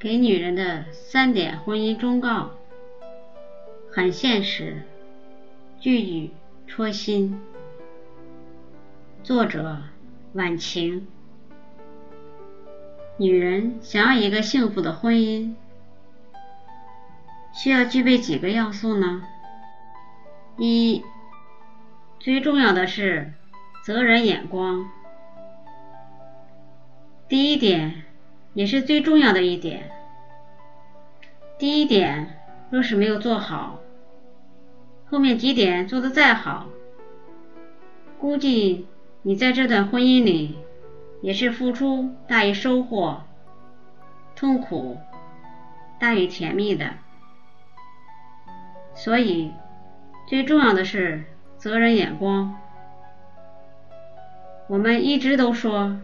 给女人的三点婚姻忠告，很现实，句句戳心。作者：晚晴。女人想要一个幸福的婚姻，需要具备几个要素呢？一，最重要的是择人眼光。第一点。也是最重要的一点。第一点若是没有做好，后面几点做的再好，估计你在这段婚姻里也是付出大于收获，痛苦大于甜蜜的。所以最重要的是责任眼光。我们一直都说。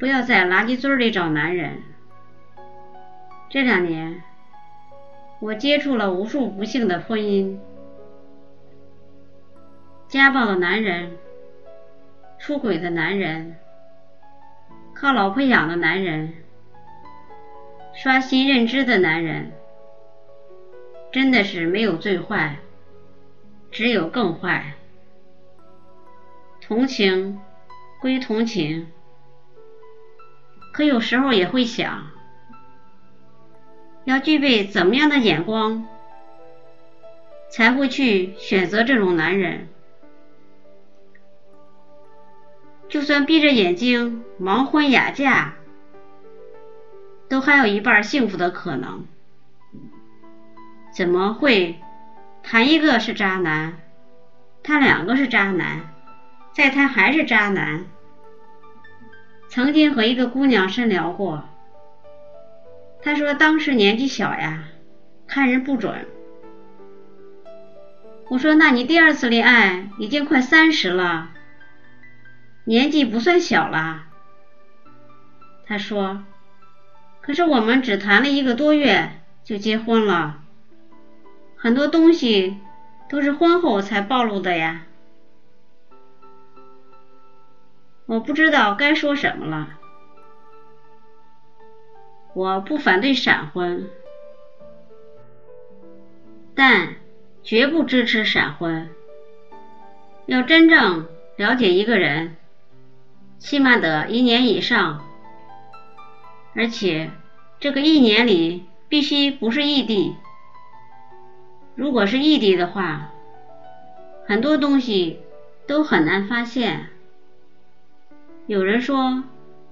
不要在垃圾堆里找男人。这两年，我接触了无数不幸的婚姻：家暴的男人、出轨的男人、靠老婆养的男人、刷新认知的男人。真的是没有最坏，只有更坏。同情归同情。可有时候也会想，要具备怎么样的眼光，才会去选择这种男人？就算闭着眼睛盲婚哑嫁，都还有一半幸福的可能。怎么会谈一个是渣男，谈两个是渣男，再谈还是渣男？曾经和一个姑娘深聊过，她说当时年纪小呀，看人不准。我说那你第二次恋爱已经快三十了，年纪不算小了。她说，可是我们只谈了一个多月就结婚了，很多东西都是婚后才暴露的呀。我不知道该说什么了。我不反对闪婚，但绝不支持闪婚。要真正了解一个人，起码得一年以上，而且这个一年里必须不是异地。如果是异地的话，很多东西都很难发现。有人说，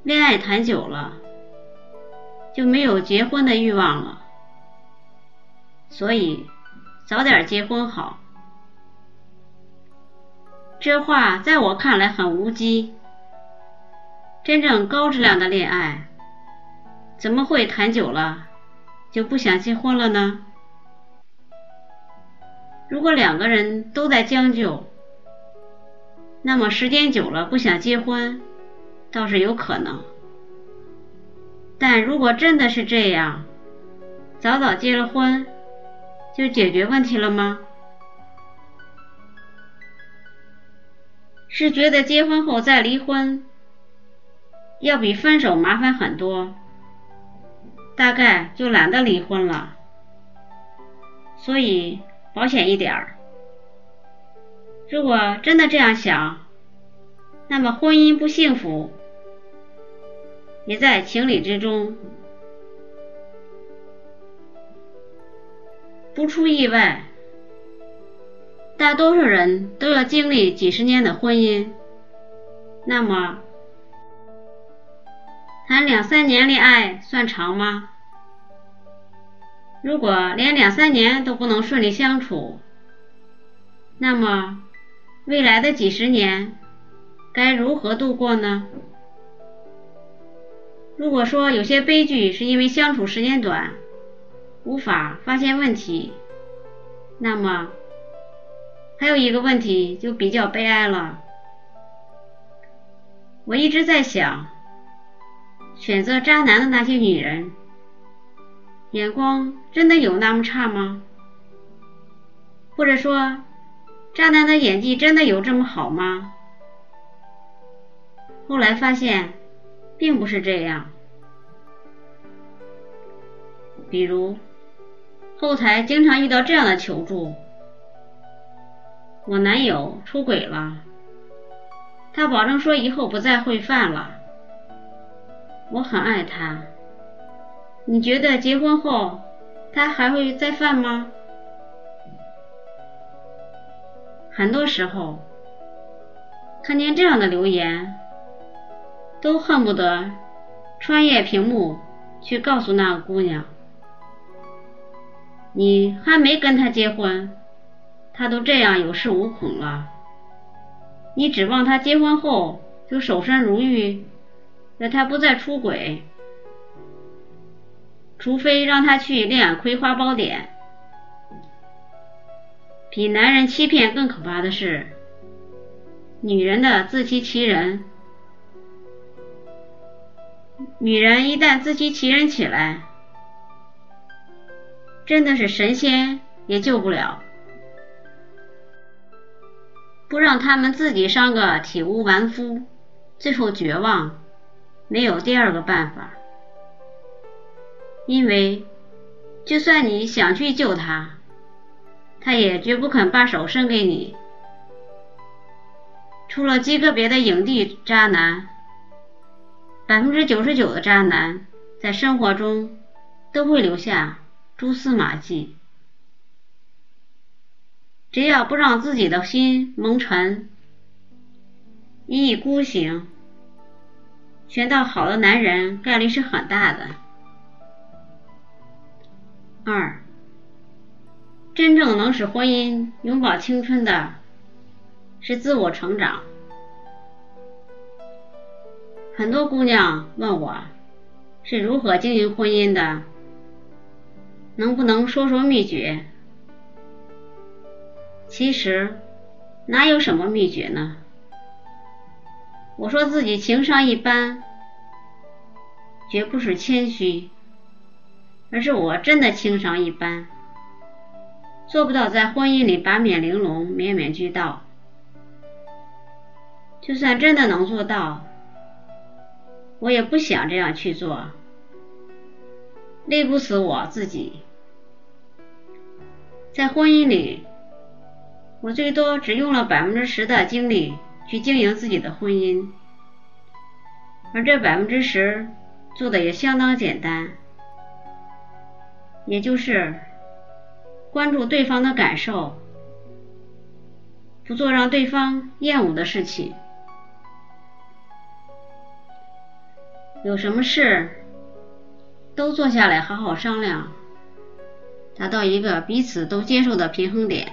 恋爱谈久了就没有结婚的欲望了，所以早点结婚好。这话在我看来很无稽。真正高质量的恋爱，怎么会谈久了就不想结婚了呢？如果两个人都在将就，那么时间久了不想结婚。倒是有可能，但如果真的是这样，早早结了婚就解决问题了吗？是觉得结婚后再离婚要比分手麻烦很多，大概就懒得离婚了，所以保险一点儿。如果真的这样想，那么婚姻不幸福。也在情理之中。不出意外，大多数人都要经历几十年的婚姻。那么，谈两三年恋爱算长吗？如果连两三年都不能顺利相处，那么未来的几十年该如何度过呢？如果说有些悲剧是因为相处时间短，无法发现问题，那么还有一个问题就比较悲哀了。我一直在想，选择渣男的那些女人，眼光真的有那么差吗？或者说，渣男的演技真的有这么好吗？后来发现。并不是这样，比如后台经常遇到这样的求助：我男友出轨了，他保证说以后不再会犯了。我很爱他，你觉得结婚后他还会再犯吗？很多时候看见这样的留言，都恨不得穿越屏幕去告诉那个姑娘：“你还没跟他结婚，他都这样有恃无恐了，你指望他结婚后就守身如玉？”让他不再出轨，除非让他去练《葵花宝典》。比男人欺骗更可怕的是，女人的自欺欺人。女人一旦自欺欺人起来，真的是神仙也救不了。不让他们自己伤个体无完肤，最后绝望。没有第二个办法，因为就算你想去救他，他也绝不肯把手伸给你。除了极个别的影帝渣男，百分之九十九的渣男在生活中都会留下蛛丝马迹。只要不让自己的心蒙尘，一意孤行。选到好的男人概率是很大的。二，真正能使婚姻永葆青春的，是自我成长。很多姑娘问我是如何经营婚姻的，能不能说说秘诀？其实哪有什么秘诀呢？我说自己情商一般，绝不是谦虚，而是我真的情商一般，做不到在婚姻里八面玲珑、面面俱到。就算真的能做到，我也不想这样去做，累不死我自己。在婚姻里，我最多只用了百分之十的精力。去经营自己的婚姻，而这百分之十做的也相当简单，也就是关注对方的感受，不做让对方厌恶的事情。有什么事都坐下来好好商量，达到一个彼此都接受的平衡点。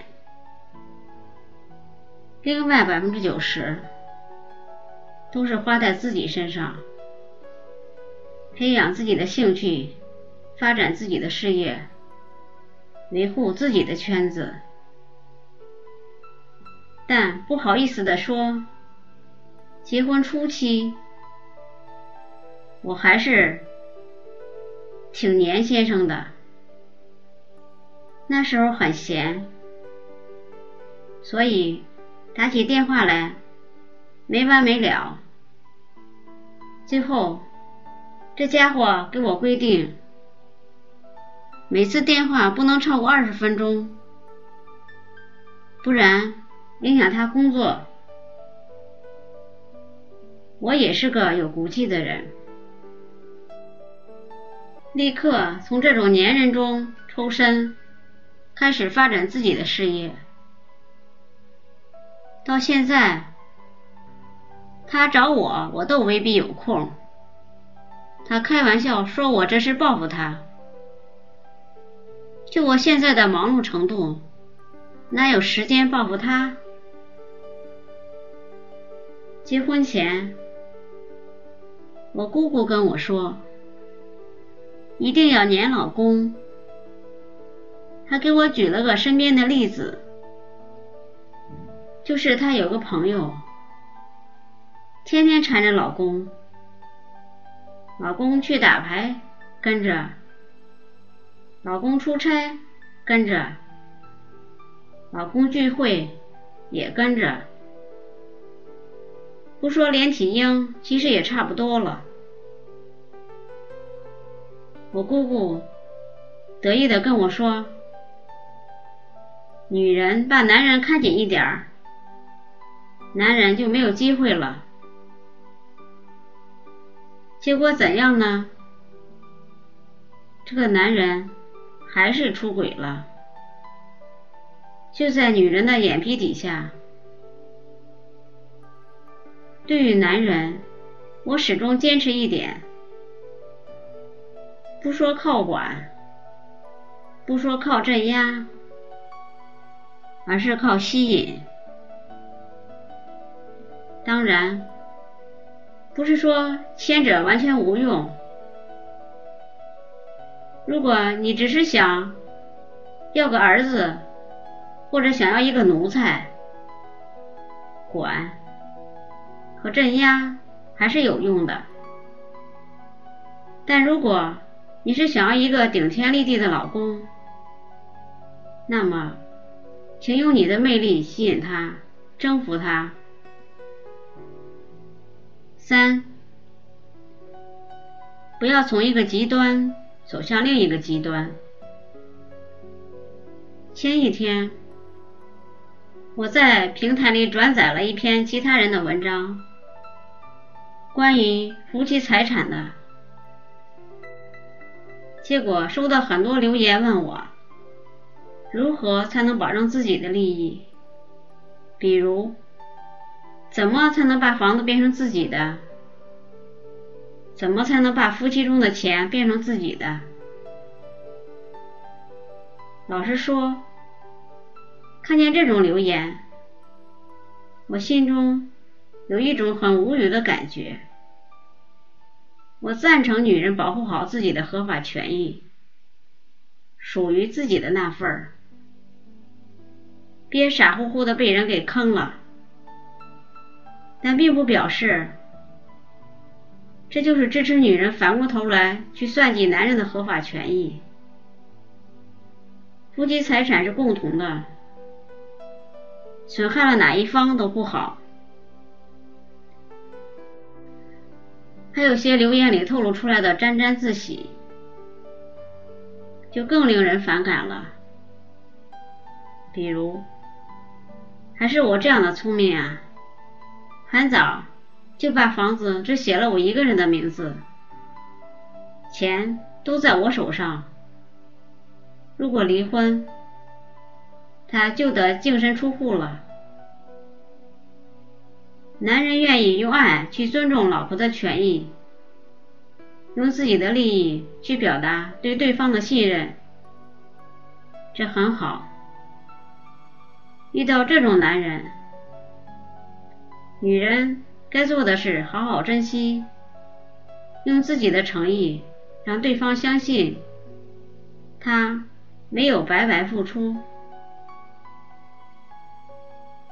另外百分之九十都是花在自己身上，培养自己的兴趣，发展自己的事业，维护自己的圈子。但不好意思的说，结婚初期我还是挺黏先生的，那时候很闲，所以。打起电话来没完没了，最后这家伙给我规定，每次电话不能超过二十分钟，不然影响他工作。我也是个有骨气的人，立刻从这种粘人中抽身，开始发展自己的事业。到现在，他找我，我都未必有空。他开玩笑说我这是报复他。就我现在的忙碌程度，哪有时间报复他？结婚前，我姑姑跟我说，一定要黏老公。他给我举了个身边的例子。就是她有个朋友，天天缠着老公，老公去打牌跟着，老公出差跟着，老公聚会也跟着，不说连体婴，其实也差不多了。我姑姑得意的跟我说：“女人把男人看紧一点儿，男人就没有机会了。”结果怎样呢？这个男人还是出轨了，就在女人的眼皮底下。对于男人，我始终坚持一点：不说靠管，不说靠镇压，而是靠吸引。当然，不是说前者完全无用。如果你只是想要个儿子，或者想要一个奴才，管。和镇压还是有用的，但如果你是想要一个顶天立地的老公，那么，请用你的魅力吸引他，征服他。三，不要从一个极端走向另一个极端。前一天，我在平台里转载了一篇其他人的文章。关于夫妻财产的，结果收到很多留言问我，如何才能保证自己的利益？比如，怎么才能把房子变成自己的？怎么才能把夫妻中的钱变成自己的？老实说，看见这种留言，我心中。有一种很无语的感觉。我赞成女人保护好自己的合法权益，属于自己的那份儿，别傻乎乎的被人给坑了。但并不表示这就是支持女人反过头来去算计男人的合法权益。夫妻财产是共同的，损害了哪一方都不好。还有些留言里透露出来的沾沾自喜，就更令人反感了。比如，还是我这样的聪明啊，很早就把房子只写了我一个人的名字，钱都在我手上。如果离婚，他就得净身出户了。男人愿意用爱去尊重老婆的权益，用自己的利益去表达对对方的信任，这很好。遇到这种男人，女人该做的是好好珍惜，用自己的诚意让对方相信，他没有白白付出。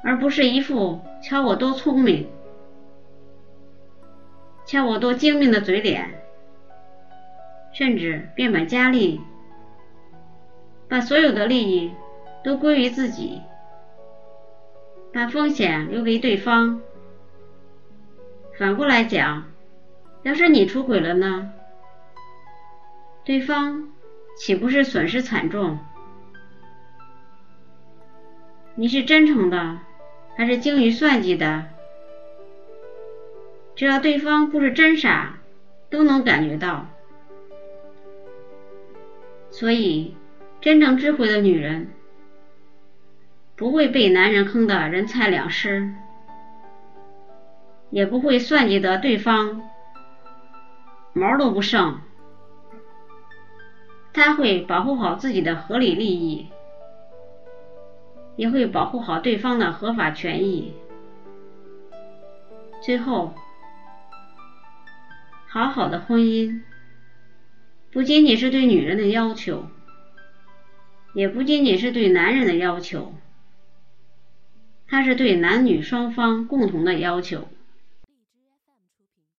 而不是一副瞧我多聪明、瞧我多精明的嘴脸，甚至变本加厉，把所有的利益都归于自己，把风险留给对方。反过来讲，要是你出轨了呢？对方岂不是损失惨重？你是真诚的。还是精于算计的，只要对方不是真傻，都能感觉到。所以，真正智慧的女人不会被男人坑得人财两失，也不会算计得对方毛都不剩。她会保护好自己的合理利益。也会保护好对方的合法权益。最后，好好的婚姻不仅仅是对女人的要求，也不仅仅是对男人的要求，它是对男女双方共同的要求。